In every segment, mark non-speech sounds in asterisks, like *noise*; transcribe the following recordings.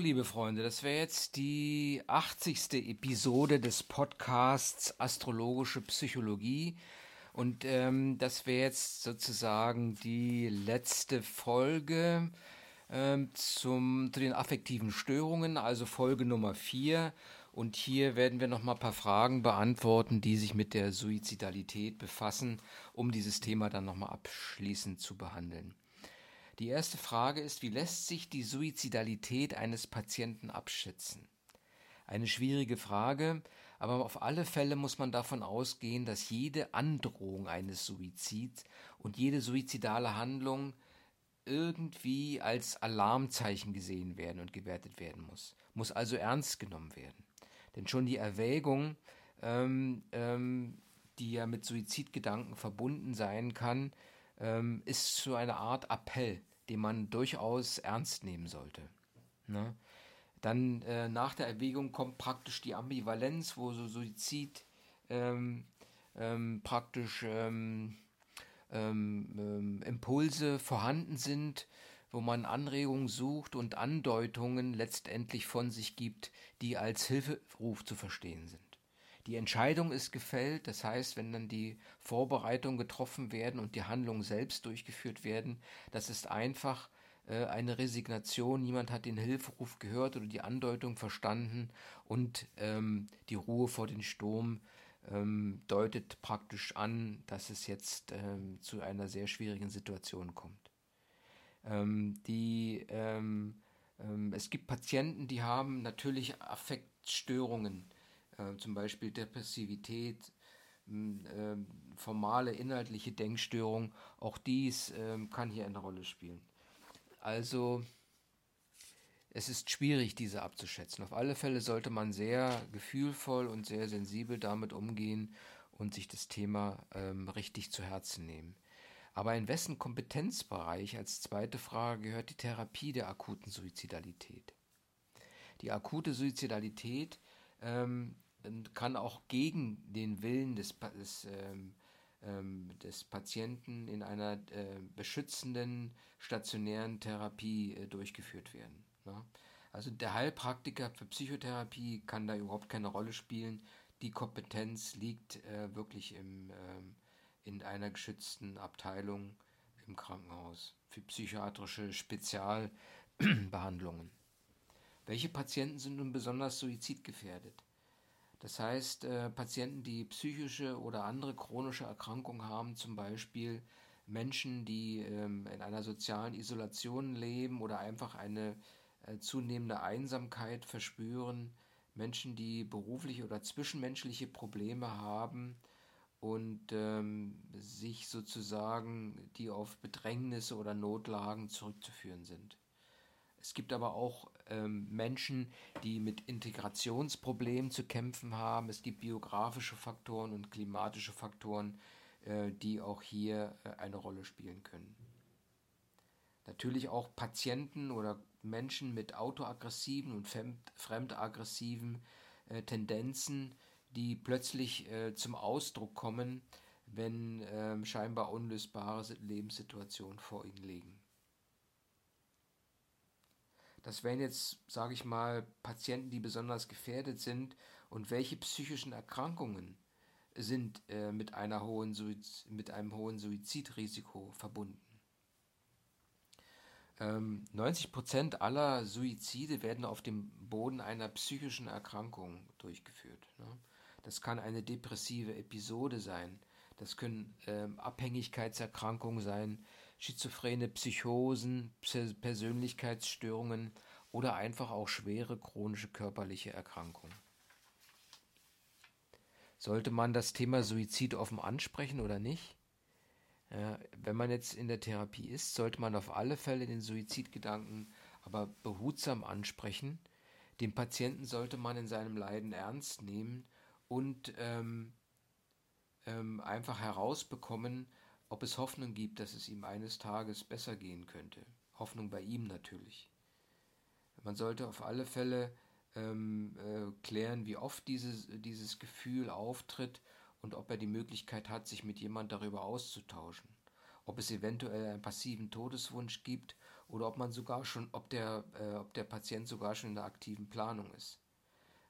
Liebe Freunde, das wäre jetzt die 80. Episode des Podcasts Astrologische Psychologie. Und ähm, das wäre jetzt sozusagen die letzte Folge ähm, zum, zu den affektiven Störungen, also Folge Nummer 4. Und hier werden wir nochmal ein paar Fragen beantworten, die sich mit der Suizidalität befassen, um dieses Thema dann nochmal abschließend zu behandeln. Die erste Frage ist, wie lässt sich die Suizidalität eines Patienten abschätzen? Eine schwierige Frage, aber auf alle Fälle muss man davon ausgehen, dass jede Androhung eines Suizids und jede suizidale Handlung irgendwie als Alarmzeichen gesehen werden und gewertet werden muss, muss also ernst genommen werden. Denn schon die Erwägung, ähm, ähm, die ja mit Suizidgedanken verbunden sein kann, ähm, ist so eine Art Appell den man durchaus ernst nehmen sollte. Ne? Dann äh, nach der Erwägung kommt praktisch die Ambivalenz, wo so Suizid ähm, ähm, praktisch ähm, ähm, ähm, Impulse vorhanden sind, wo man Anregungen sucht und Andeutungen letztendlich von sich gibt, die als Hilferuf zu verstehen sind. Die Entscheidung ist gefällt, das heißt, wenn dann die Vorbereitungen getroffen werden und die Handlungen selbst durchgeführt werden, das ist einfach äh, eine Resignation, niemand hat den Hilferuf gehört oder die Andeutung verstanden und ähm, die Ruhe vor dem Sturm ähm, deutet praktisch an, dass es jetzt ähm, zu einer sehr schwierigen Situation kommt. Ähm, die, ähm, ähm, es gibt Patienten, die haben natürlich Affektstörungen äh, zum Beispiel Depressivität, äh, formale inhaltliche Denkstörung, auch dies äh, kann hier eine Rolle spielen. Also es ist schwierig, diese abzuschätzen. Auf alle Fälle sollte man sehr gefühlvoll und sehr sensibel damit umgehen und sich das Thema ähm, richtig zu Herzen nehmen. Aber in wessen Kompetenzbereich als zweite Frage gehört die Therapie der akuten Suizidalität? Die akute Suizidalität ähm, kann auch gegen den Willen des, des, ähm, ähm, des Patienten in einer äh, beschützenden stationären Therapie äh, durchgeführt werden. Ne? Also der Heilpraktiker für Psychotherapie kann da überhaupt keine Rolle spielen. Die Kompetenz liegt äh, wirklich im, ähm, in einer geschützten Abteilung im Krankenhaus für psychiatrische Spezialbehandlungen. Welche Patienten sind nun besonders suizidgefährdet? Das heißt, äh, Patienten, die psychische oder andere chronische Erkrankungen haben, zum Beispiel Menschen, die ähm, in einer sozialen Isolation leben oder einfach eine äh, zunehmende Einsamkeit verspüren, Menschen, die berufliche oder zwischenmenschliche Probleme haben und ähm, sich sozusagen, die auf Bedrängnisse oder Notlagen zurückzuführen sind. Es gibt aber auch ähm, Menschen, die mit Integrationsproblemen zu kämpfen haben. Es gibt biografische Faktoren und klimatische Faktoren, äh, die auch hier äh, eine Rolle spielen können. Natürlich auch Patienten oder Menschen mit autoaggressiven und fremdaggressiven äh, Tendenzen, die plötzlich äh, zum Ausdruck kommen, wenn ähm, scheinbar unlösbare Lebenssituationen vor ihnen liegen. Das wären jetzt, sage ich mal, Patienten, die besonders gefährdet sind und welche psychischen Erkrankungen sind äh, mit, einer hohen mit einem hohen Suizidrisiko verbunden. Ähm, 90% aller Suizide werden auf dem Boden einer psychischen Erkrankung durchgeführt. Ne? Das kann eine depressive Episode sein, das können ähm, Abhängigkeitserkrankungen sein, schizophrene Psychosen, Persönlichkeitsstörungen oder einfach auch schwere chronische körperliche Erkrankungen. Sollte man das Thema Suizid offen ansprechen oder nicht? Ja, wenn man jetzt in der Therapie ist, sollte man auf alle Fälle den Suizidgedanken aber behutsam ansprechen. Den Patienten sollte man in seinem Leiden ernst nehmen und ähm, ähm, einfach herausbekommen, ob es Hoffnung gibt, dass es ihm eines Tages besser gehen könnte. Hoffnung bei ihm natürlich. Man sollte auf alle Fälle ähm, äh, klären, wie oft dieses, dieses Gefühl auftritt und ob er die Möglichkeit hat, sich mit jemand darüber auszutauschen. Ob es eventuell einen passiven Todeswunsch gibt oder ob man sogar schon, ob der, äh, ob der Patient sogar schon in der aktiven Planung ist.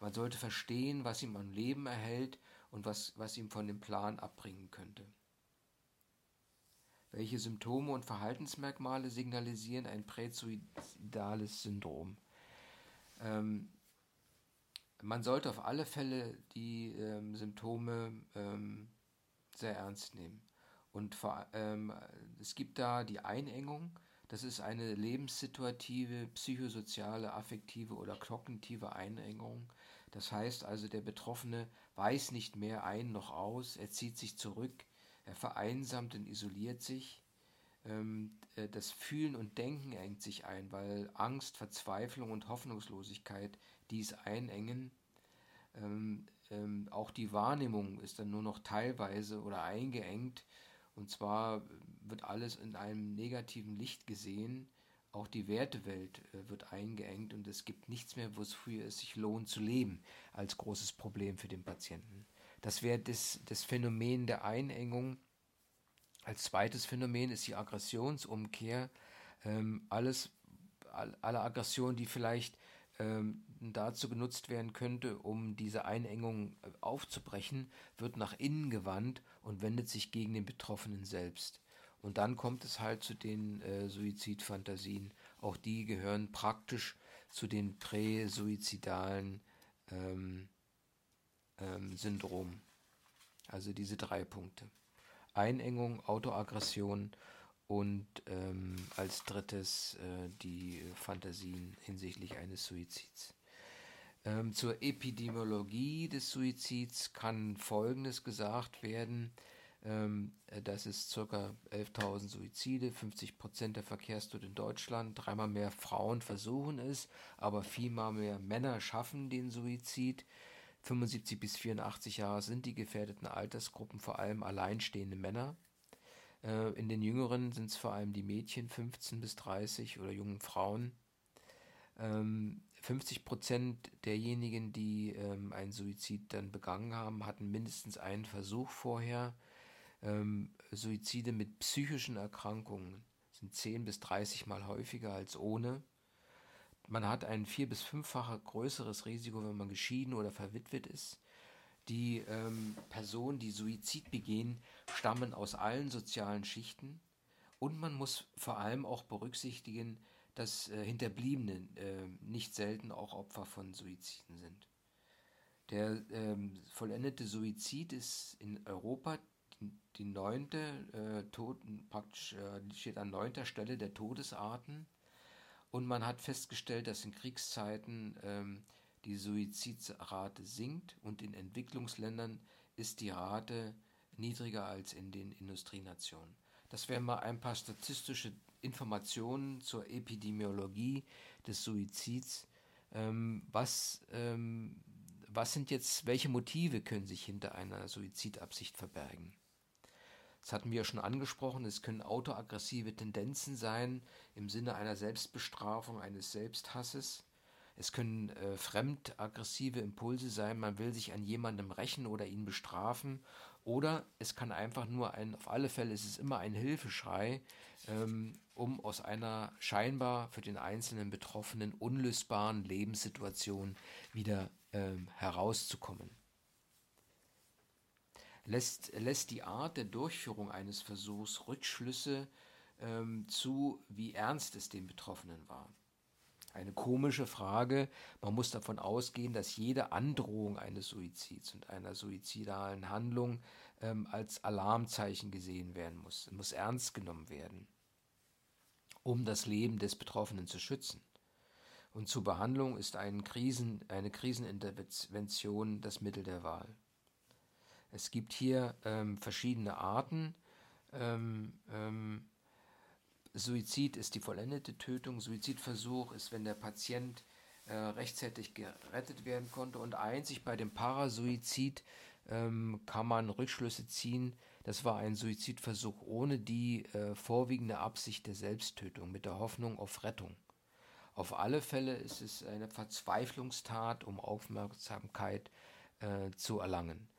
Man sollte verstehen, was ihm am Leben erhält und was, was ihm von dem Plan abbringen könnte. Welche Symptome und Verhaltensmerkmale signalisieren ein präsuizidales Syndrom? Ähm, man sollte auf alle Fälle die ähm, Symptome ähm, sehr ernst nehmen. Und vor, ähm, es gibt da die Einengung, das ist eine lebenssituative, psychosoziale, affektive oder kognitive Einengung. Das heißt also, der Betroffene weiß nicht mehr ein noch aus, er zieht sich zurück, er vereinsamt und isoliert sich. Ähm, äh, das Fühlen und Denken engt sich ein, weil Angst, Verzweiflung und Hoffnungslosigkeit dies einengen. Ähm, ähm, auch die Wahrnehmung ist dann nur noch teilweise oder eingeengt und zwar wird alles in einem negativen Licht gesehen. Auch die Wertewelt äh, wird eingeengt und es gibt nichts mehr, wofür es sich lohnt zu leben, als großes Problem für den Patienten. Das wäre das, das Phänomen der Einengung. Als zweites Phänomen ist die Aggressionsumkehr. Ähm, alles, all, alle Aggressionen, die vielleicht ähm, dazu genutzt werden könnte, um diese Einengung äh, aufzubrechen, wird nach innen gewandt und wendet sich gegen den Betroffenen selbst. Und dann kommt es halt zu den äh, Suizidfantasien. Auch die gehören praktisch zu den präsuizidalen ähm, ähm, Syndromen. Also diese drei Punkte. Einengung, Autoaggression und ähm, als drittes äh, die Fantasien hinsichtlich eines Suizids. Ähm, zur Epidemiologie des Suizids kann Folgendes gesagt werden. Ähm, das ist ca. 11.000 Suizide, 50% der Verkehrstote in Deutschland. Dreimal mehr Frauen versuchen es, aber viermal mehr Männer schaffen den Suizid. 75 bis 84 Jahre sind die gefährdeten Altersgruppen vor allem alleinstehende Männer. Äh, in den Jüngeren sind es vor allem die Mädchen 15 bis 30 oder jungen Frauen. Ähm, 50 Prozent derjenigen, die ähm, einen Suizid dann begangen haben, hatten mindestens einen Versuch vorher. Ähm, Suizide mit psychischen Erkrankungen sind 10 bis 30 Mal häufiger als ohne. Man hat ein vier- bis fünffache größeres Risiko, wenn man geschieden oder verwitwet ist. Die ähm, Personen, die Suizid begehen, stammen aus allen sozialen Schichten. Und man muss vor allem auch berücksichtigen, dass äh, Hinterbliebene äh, nicht selten auch Opfer von Suiziden sind. Der ähm, vollendete Suizid ist in Europa die, die neunte, äh, Toten, praktisch äh, steht an neunter Stelle der Todesarten. Und man hat festgestellt, dass in Kriegszeiten ähm, die Suizidrate sinkt und in Entwicklungsländern ist die Rate niedriger als in den Industrienationen. Das wären mal ein paar statistische Informationen zur Epidemiologie des Suizids. Ähm, was, ähm, was sind jetzt, welche Motive können sich hinter einer Suizidabsicht verbergen? Das hatten wir ja schon angesprochen, es können autoaggressive Tendenzen sein im Sinne einer Selbstbestrafung, eines Selbsthasses. Es können äh, fremdaggressive Impulse sein, man will sich an jemandem rächen oder ihn bestrafen. Oder es kann einfach nur ein, auf alle Fälle ist es immer ein Hilfeschrei, ähm, um aus einer scheinbar für den einzelnen Betroffenen unlösbaren Lebenssituation wieder ähm, herauszukommen. Lässt, lässt die Art der Durchführung eines Versuchs Rückschlüsse ähm, zu, wie ernst es dem Betroffenen war. Eine komische Frage. Man muss davon ausgehen, dass jede Androhung eines Suizids und einer suizidalen Handlung ähm, als Alarmzeichen gesehen werden muss. Muss ernst genommen werden, um das Leben des Betroffenen zu schützen. Und zur Behandlung ist ein Krisen, eine Krisenintervention das Mittel der Wahl. Es gibt hier ähm, verschiedene Arten. Ähm, ähm, Suizid ist die vollendete Tötung. Suizidversuch ist, wenn der Patient äh, rechtzeitig gerettet werden konnte. Und einzig bei dem Parasuizid ähm, kann man Rückschlüsse ziehen. Das war ein Suizidversuch ohne die äh, vorwiegende Absicht der Selbsttötung, mit der Hoffnung auf Rettung. Auf alle Fälle ist es eine Verzweiflungstat, um Aufmerksamkeit äh, zu erlangen.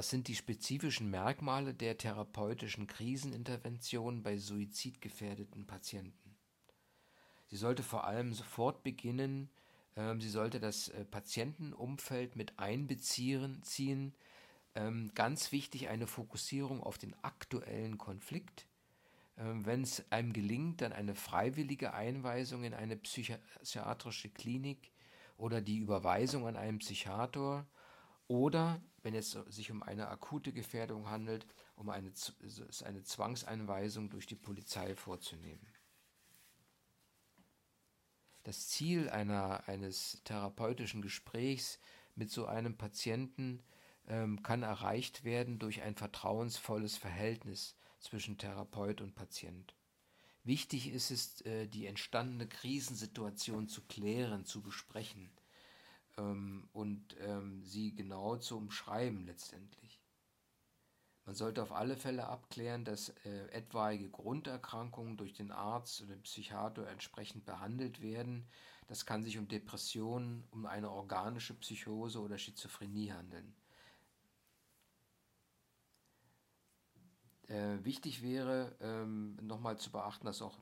Was sind die spezifischen Merkmale der therapeutischen Krisenintervention bei suizidgefährdeten Patienten? Sie sollte vor allem sofort beginnen, ähm, sie sollte das äh, Patientenumfeld mit einbeziehen, ziehen. Ähm, ganz wichtig eine Fokussierung auf den aktuellen Konflikt. Ähm, wenn es einem gelingt, dann eine freiwillige Einweisung in eine psychiatrische Klinik oder die Überweisung an einen Psychiater oder, wenn es sich um eine akute Gefährdung handelt, um eine, eine Zwangseinweisung durch die Polizei vorzunehmen. Das Ziel einer, eines therapeutischen Gesprächs mit so einem Patienten ähm, kann erreicht werden durch ein vertrauensvolles Verhältnis zwischen Therapeut und Patient. Wichtig ist es, äh, die entstandene Krisensituation zu klären, zu besprechen ähm, und ähm, sie genau zu umschreiben letztendlich. Man sollte auf alle Fälle abklären, dass äh, etwaige Grunderkrankungen durch den Arzt oder den Psychiater entsprechend behandelt werden. Das kann sich um Depressionen, um eine organische Psychose oder Schizophrenie handeln. Äh, wichtig wäre ähm, nochmal zu beachten, dass auch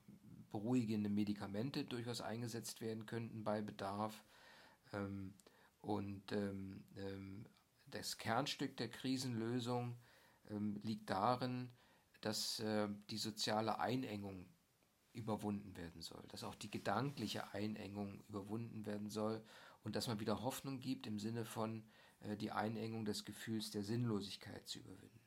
beruhigende Medikamente durchaus eingesetzt werden könnten bei Bedarf. Ähm, und ähm, ähm, das Kernstück der Krisenlösung liegt darin, dass äh, die soziale Einengung überwunden werden soll, dass auch die gedankliche Einengung überwunden werden soll und dass man wieder Hoffnung gibt im Sinne von äh, die Einengung des Gefühls der Sinnlosigkeit zu überwinden.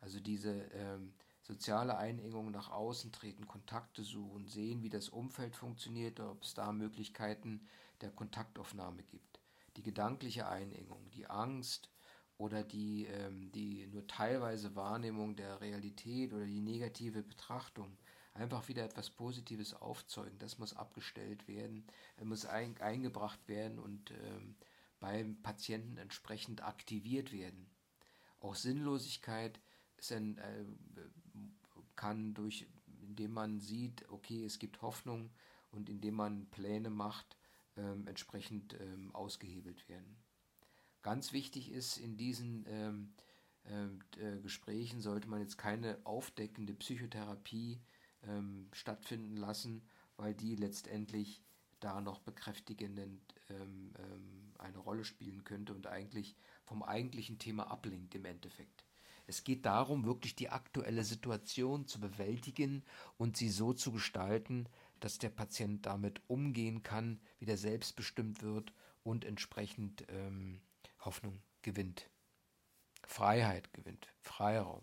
Also diese ähm, soziale Einengung nach außen treten, Kontakte suchen, sehen, wie das Umfeld funktioniert, ob es da Möglichkeiten der Kontaktaufnahme gibt die gedankliche Einengung, die Angst oder die, ähm, die nur teilweise Wahrnehmung der Realität oder die negative Betrachtung, einfach wieder etwas Positives aufzeugen, das muss abgestellt werden, muss ein, eingebracht werden und ähm, beim Patienten entsprechend aktiviert werden. Auch Sinnlosigkeit ein, äh, kann durch, indem man sieht, okay, es gibt Hoffnung und indem man Pläne macht, ähm, entsprechend ähm, ausgehebelt werden. Ganz wichtig ist, in diesen ähm, äh, Gesprächen sollte man jetzt keine aufdeckende Psychotherapie ähm, stattfinden lassen, weil die letztendlich da noch bekräftigend ähm, ähm, eine Rolle spielen könnte und eigentlich vom eigentlichen Thema ablenkt im Endeffekt. Es geht darum, wirklich die aktuelle Situation zu bewältigen und sie so zu gestalten, dass der Patient damit umgehen kann, wieder selbstbestimmt wird und entsprechend ähm, Hoffnung gewinnt. Freiheit gewinnt, Freiraum.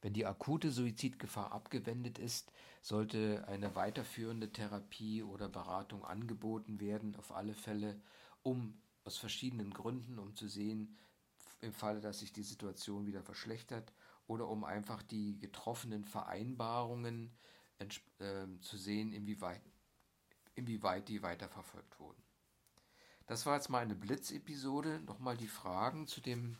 Wenn die akute Suizidgefahr abgewendet ist, sollte eine weiterführende Therapie oder Beratung angeboten werden, auf alle Fälle, um aus verschiedenen Gründen, um zu sehen, im Falle, dass sich die Situation wieder verschlechtert oder um einfach die getroffenen Vereinbarungen äh, zu sehen, inwieweit, inwieweit die weiterverfolgt wurden. Das war jetzt mal eine Blitzepisode. Nochmal die Fragen zu dem,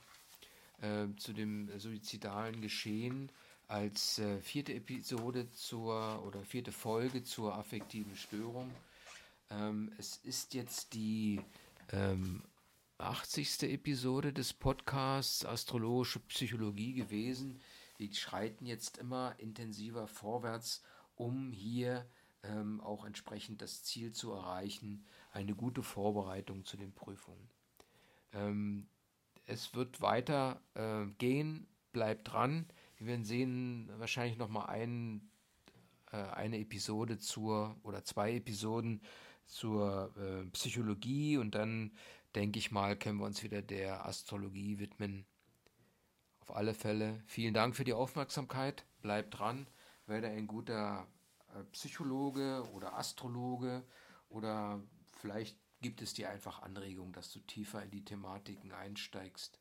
äh, zu dem suizidalen Geschehen als äh, vierte Episode zur oder vierte Folge zur affektiven Störung. Ähm, es ist jetzt die ähm, 80. Episode des Podcasts Astrologische Psychologie gewesen. Wir schreiten jetzt immer intensiver vorwärts, um hier ähm, auch entsprechend das Ziel zu erreichen, eine gute Vorbereitung zu den Prüfungen. Ähm, es wird weiter äh, gehen, bleibt dran. Wir werden sehen, wahrscheinlich nochmal ein, äh, eine Episode zur oder zwei Episoden zur äh, Psychologie und dann denke ich mal, können wir uns wieder der Astrologie widmen. Auf alle Fälle vielen Dank für die Aufmerksamkeit. Bleibt dran, werde ein guter äh, Psychologe oder Astrologe oder vielleicht gibt es dir einfach Anregungen, dass du tiefer in die Thematiken einsteigst.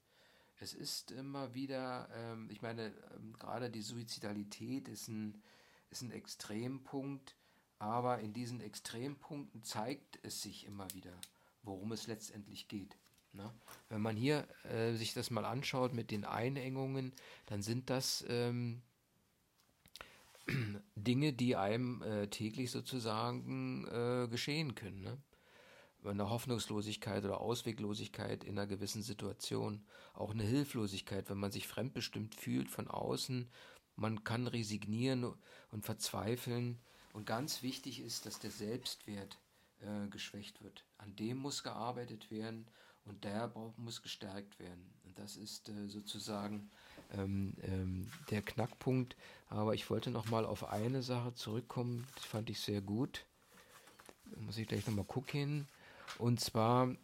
Es ist immer wieder, ähm, ich meine, ähm, gerade die Suizidalität ist ein, ist ein Extrempunkt, aber in diesen Extrempunkten zeigt es sich immer wieder worum es letztendlich geht. Ne? Wenn man hier äh, sich das mal anschaut mit den Einengungen, dann sind das ähm, *clears throat* Dinge, die einem äh, täglich sozusagen äh, geschehen können. Ne? eine Hoffnungslosigkeit oder Ausweglosigkeit in einer gewissen Situation, auch eine Hilflosigkeit, wenn man sich fremdbestimmt fühlt von außen. Man kann resignieren und verzweifeln. Und ganz wichtig ist, dass der Selbstwert äh, geschwächt wird. An dem muss gearbeitet werden und der muss gestärkt werden. Und das ist äh, sozusagen ähm, ähm, der Knackpunkt. Aber ich wollte noch mal auf eine Sache zurückkommen, das fand ich sehr gut. Da muss ich gleich noch mal gucken. Und zwar,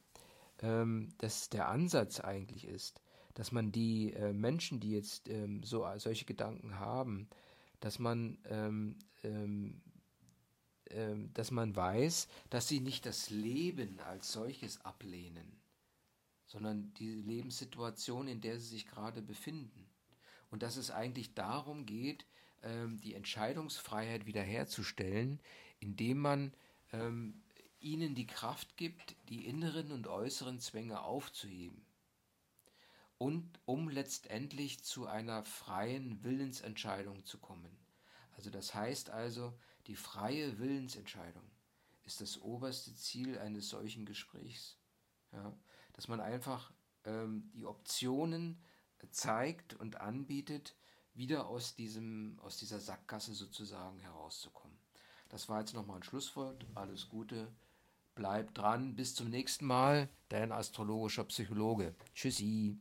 ähm, dass der Ansatz eigentlich ist, dass man die äh, Menschen, die jetzt ähm, so solche Gedanken haben, dass man ähm, ähm, dass man weiß, dass sie nicht das Leben als solches ablehnen, sondern die Lebenssituation, in der sie sich gerade befinden. Und dass es eigentlich darum geht, ähm, die Entscheidungsfreiheit wiederherzustellen, indem man ähm, ihnen die Kraft gibt, die inneren und äußeren Zwänge aufzuheben. Und um letztendlich zu einer freien Willensentscheidung zu kommen. Also das heißt also, die freie Willensentscheidung ist das oberste Ziel eines solchen Gesprächs. Ja? Dass man einfach ähm, die Optionen zeigt und anbietet, wieder aus, diesem, aus dieser Sackgasse sozusagen herauszukommen. Das war jetzt nochmal ein Schlusswort. Alles Gute. Bleibt dran. Bis zum nächsten Mal. Dein astrologischer Psychologe. Tschüssi.